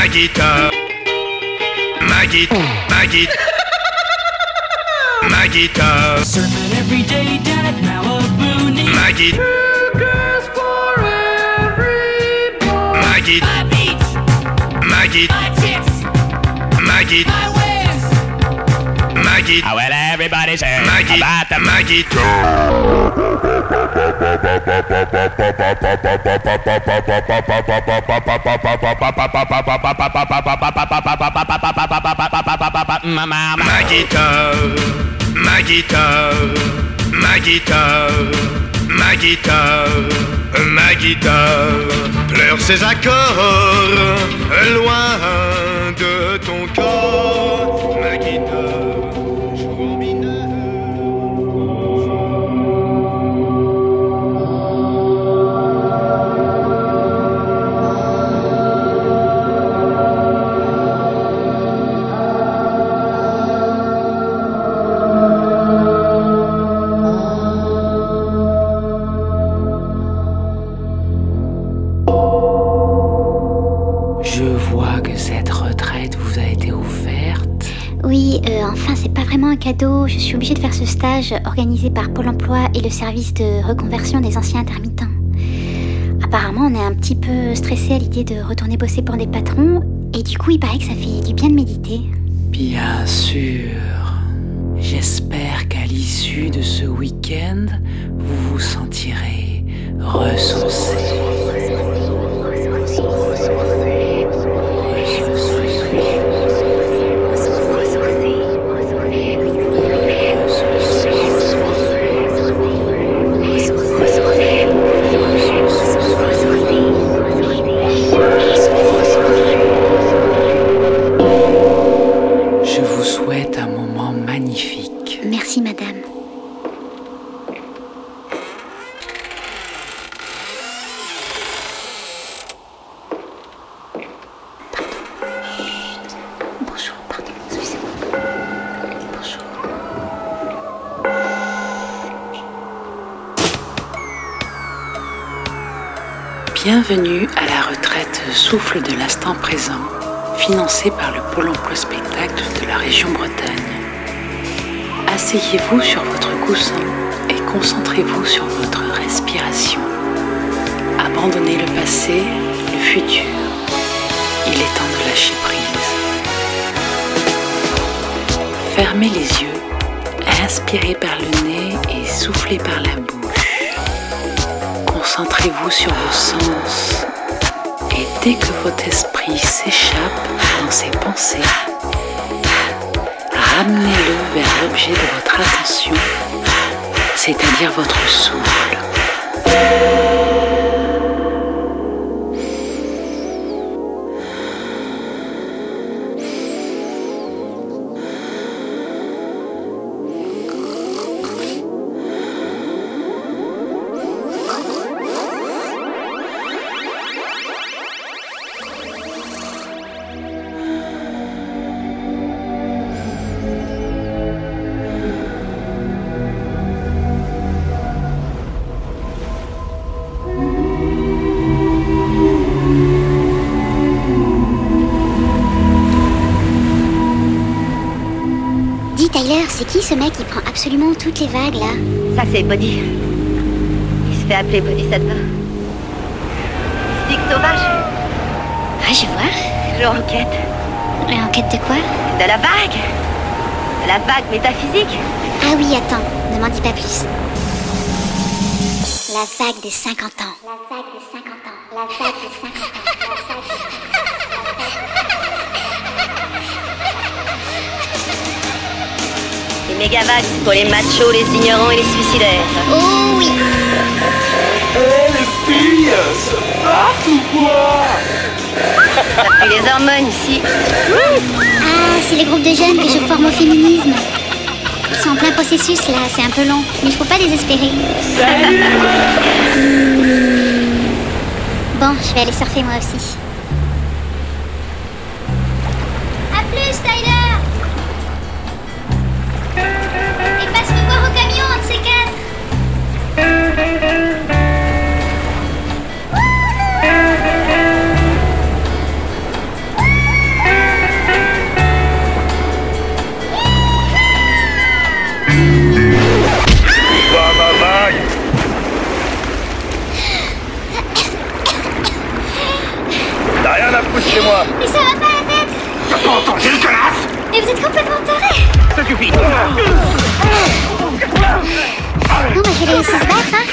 ma guitare, ma guitare, ma guitare, ma guitare, Surfing every day down at Malibu. Need ma guitare, girls for every boy. ma guitare, My beach, ma guitare, my chicks, ma guitare, my waves. Ma guitare. Well, everybody's heard Maggie, about the Maggie, ma guitare, ma guitare, ma guitare, ma guitare, ma guitare, pleure ses accords loin de ton corps, ma guitare, un cadeau. Je suis obligée de faire ce stage organisé par Pôle emploi et le service de reconversion des anciens intermittents. Apparemment, on est un petit peu stressé à l'idée de retourner bosser pour des patrons, et du coup, il paraît que ça fait du bien de méditer. Bien sûr. J'espère qu'à l'issue de ce week-end, vous vous sentirez ressourcé. Bienvenue à la retraite Souffle de l'instant présent, financée par le Pôle emploi spectacle de la région Bretagne. Asseyez-vous sur votre coussin et concentrez-vous sur votre respiration. Abandonnez le passé, le futur. Il est temps de lâcher prise. Fermez les yeux, inspirez par le nez et soufflez par la bouche. Concentrez-vous sur vos sens et dès que votre esprit s'échappe dans ses pensées, ramenez-le vers l'objet de votre attention, c'est-à-dire votre souffle. C'est qui ce mec? Qui prend absolument toutes les vagues là Ça, c'est Body. Il se fait appeler Body, ça te va Stick sauvage Ah, je vois. Je enquête. Et enquête de quoi? De la vague De la vague métaphysique Ah oui, attends, ne m'en dis pas plus. La vague des 50 ans. La vague des 50 ans. La vague des 50 ans. La vague des 50 ans. Les c'est pour les machos, les ignorants et les suicidaires. Oh oui Ça pue les hormones ici. Ah, c'est les groupes de jeunes que je forme au féminisme. Ils sont en plein processus là, c'est un peu long, mais il faut pas désespérer. Bon, je vais aller surfer moi aussi.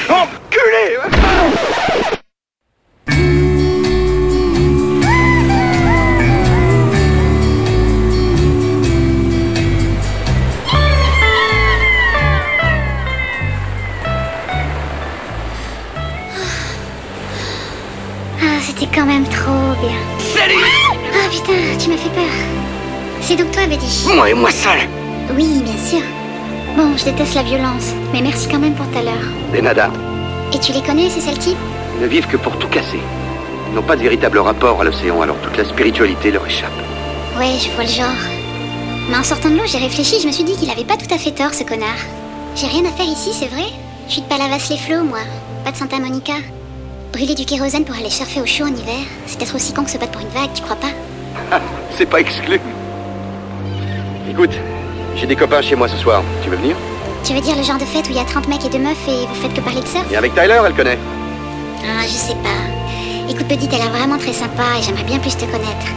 Enculé Ah, c'était quand même trop bien. Salut Ah putain, tu m'as fait peur. C'est donc toi, Buddy Moi et moi seul Oui, bien sûr. Bon, je déteste la violence, mais merci quand même pour tout à l'heure. Des nadas Et tu les connais, ces types? Ils ne vivent que pour tout casser. Ils n'ont pas de véritable rapport à l'océan, alors toute la spiritualité leur échappe. Ouais, je vois le genre. Mais en sortant de l'eau, j'ai réfléchi, je me suis dit qu'il avait pas tout à fait tort, ce connard. J'ai rien à faire ici, c'est vrai? Je suis de Palavas-les-Flots, moi. Pas de Santa Monica. Brûler du kérosène pour aller surfer au chaud en hiver, c'est peut-être aussi con que se battre pour une vague, tu crois pas? C'est pas exclu. Écoute, j'ai des copains chez moi ce soir. Tu veux venir? Tu veux dire le genre de fête où il y a 30 mecs et deux meufs et vous faites que parler de surf? Et avec Tyler, elle connaît. Ah, je sais pas. Écoute, petite, elle a vraiment très sympa et j'aimerais bien plus te connaître.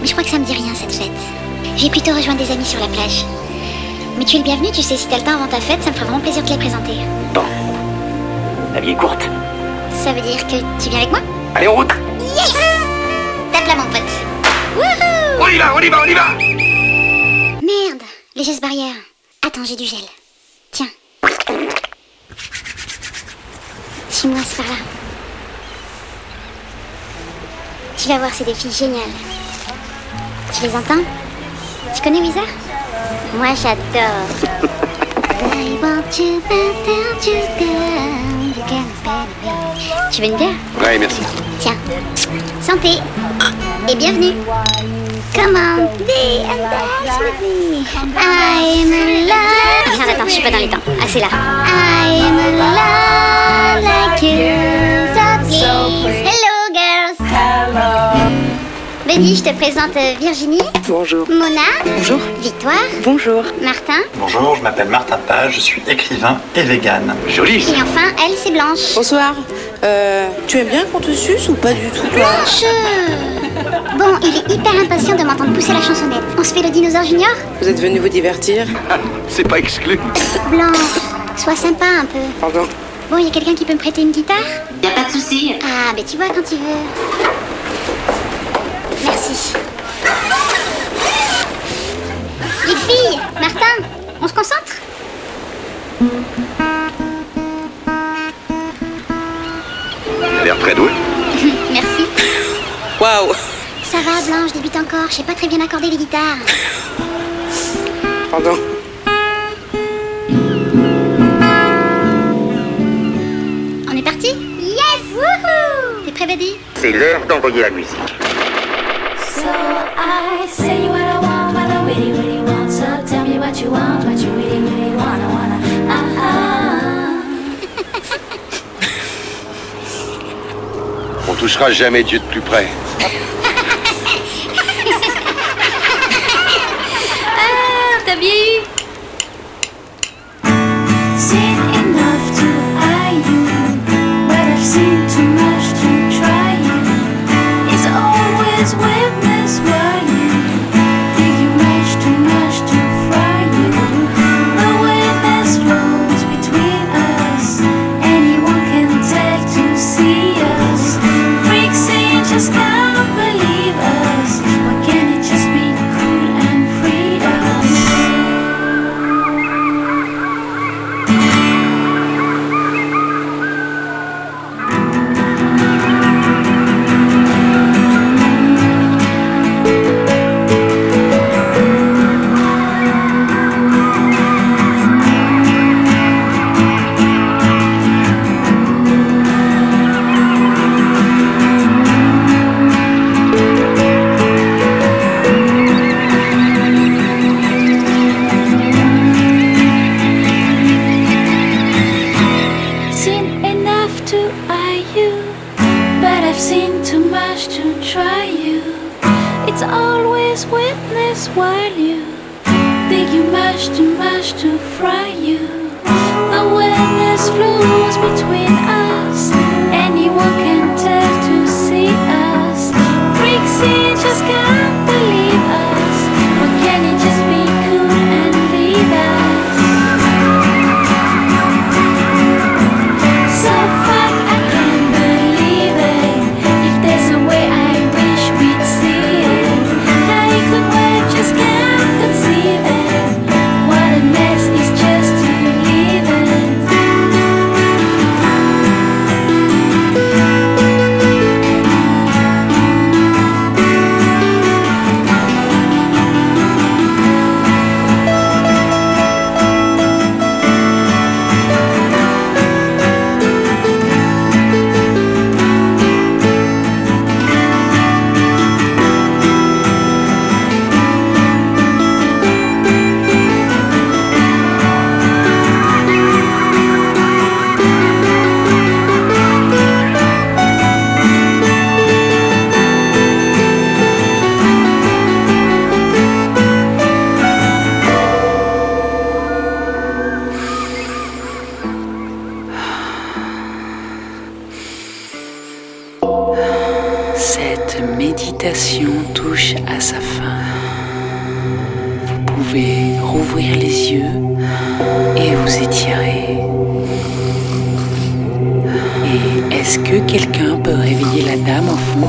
Mais je crois que ça me dit rien, cette fête. Je vais plutôt rejoindre des amis sur la plage. Mais tu es le bienvenu, tu sais, si t'as le temps avant ta fête, ça me ferait vraiment plaisir de te les présenter. Bon. La vie est courte. Ça veut dire que tu viens avec moi? Allez, en route Yes Tape là, mon pote. Wouhou On y va, on y va, on y va les gestes barrières. Attends, j'ai du gel. Tiens. Suis-moi, c'est par là. Tu vas voir, c'est des filles géniales. Tu les entends? Tu connais Weezer Moi, j'adore. I want you better to go. You can be me. Tu veux une bière? Ouais, merci. Tiens. Santé. Et bienvenue. Come on, be and dance with me. I'm in love. Merde, attends, je suis pas dans les temps. Ah, c'est là. I'm in love like you. So please. Hello, girls. Hello. Buddy, je te présente euh, Virginie, Bonjour. Mona, Bonjour. Victoire, Bonjour. Martin. Bonjour, je m'appelle Martin Page, je suis écrivain et vegan. Joli. Et enfin, elle, c'est Blanche. Bonsoir. Euh, tu aimes bien qu'on te suce ou pas du tout toi? Blanche Bon, il est hyper impatient de m'entendre pousser la chansonnette. On se fait le dinosaure junior Vous êtes venu vous divertir C'est pas exclu. Blanche, sois sympa un peu. Pardon. Bon, il y a quelqu'un qui peut me prêter une guitare Y a pas de souci. Ah, mais tu vois quand tu veux. Merci. Les filles, Martin, on se concentre Il a l'air très doué. Waouh Ça va, Blanche, débute encore. Je sais pas très bien accorder les guitares. Pardon. On est parti? Yes Wouhou T'es prêt, Buddy? C'est l'heure d'envoyer la musique. So I say what I want, what I really, really want. So tell me what you want, what you really, touchera jamais Dieu de plus près. Enough to eye you, but I've seen too much to try you. It's always witness while you think you much too much to fry you. The witness flows between us. Anyone can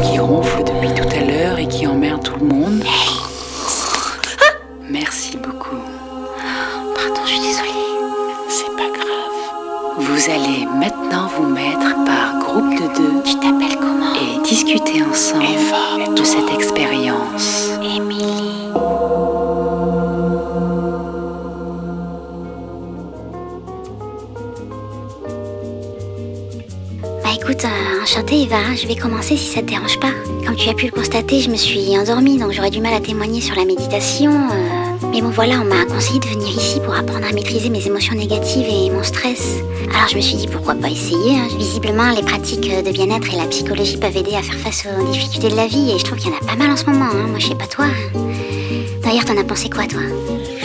qui ronfle depuis tout à l'heure et qui emmerde tout le monde Merci beaucoup. Pardon, je suis désolée. C'est pas grave. Vous allez maintenant vous mettre par groupe de deux Tu t'appelles comment? et discuter ensemble de cette expérience. Bah écoute, euh, enchantée Eva, je vais commencer si ça te dérange pas. Comme tu as pu le constater, je me suis endormie, donc j'aurais du mal à témoigner sur la méditation. euh, Mais bon voilà, on m'a conseillé de venir ici pour apprendre à maîtriser mes émotions négatives et mon stress. Alors je me suis dit pourquoi pas essayer. hein. Visiblement, les pratiques de bien-être et la psychologie peuvent aider à faire face aux difficultés de la vie, et je trouve qu'il y en a pas mal en ce moment. hein. Moi je sais pas toi. D'ailleurs, t'en as pensé quoi toi?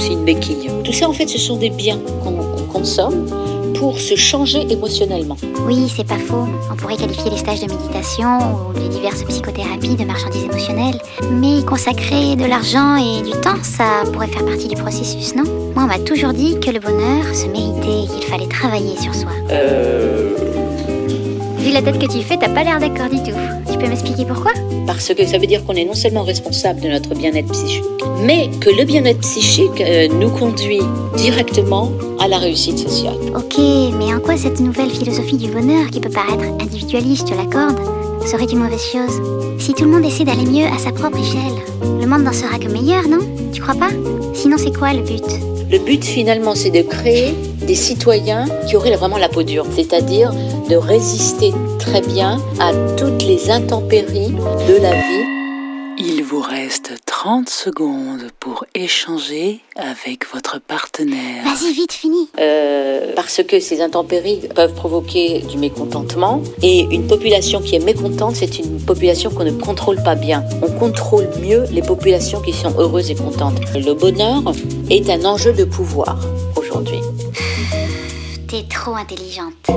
C'est une béquille. Tout ça, en fait, ce sont des biens qu'on consomme pour se changer émotionnellement. Oui, c'est pas faux. On pourrait qualifier les stages de méditation ou les diverses psychothérapies de marchandises émotionnelles. Mais y consacrer de l'argent et du temps, ça pourrait faire partie du processus, non? Moi, on m'a toujours dit que le bonheur se méritait et qu'il fallait travailler sur soi. Euh, Vu la tête que tu fais, t'as pas l'air d'accord du tout. Tu peux m'expliquer pourquoi? Parce que ça veut dire qu'on est non seulement responsable de notre bien-être psychique, mais que le bien-être psychique euh, nous conduit directement à la réussite sociale. Ok, mais en quoi cette nouvelle philosophie du bonheur, qui peut paraître individualiste, je te l'accorde, serait une mauvaise chose? Si tout le monde essaie d'aller mieux à sa propre échelle, le monde n'en sera que meilleur, non? Tu crois pas? Sinon, c'est quoi le but? Le but finalement, c'est de créer des citoyens qui auraient vraiment la peau dure, c'est-à-dire de résister très bien à toutes les intempéries de la vie. Il vous reste 30 secondes pour échanger avec votre partenaire. Vas-y, vite, fini Euh, parce que ces intempéries peuvent provoquer du mécontentement. Et une population qui est mécontente, c'est une population qu'on ne contrôle pas bien. On contrôle mieux les populations qui sont heureuses et contentes. Le bonheur est un enjeu de pouvoir aujourd'hui. T'es trop intelligente.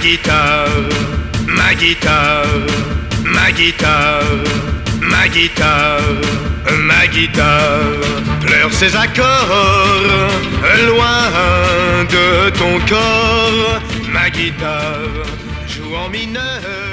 Guitare, ma guitare, ma guitare, ma guitare, ma guitare pleure ses accords loin de ton corps. Ma guitare joue en mineur.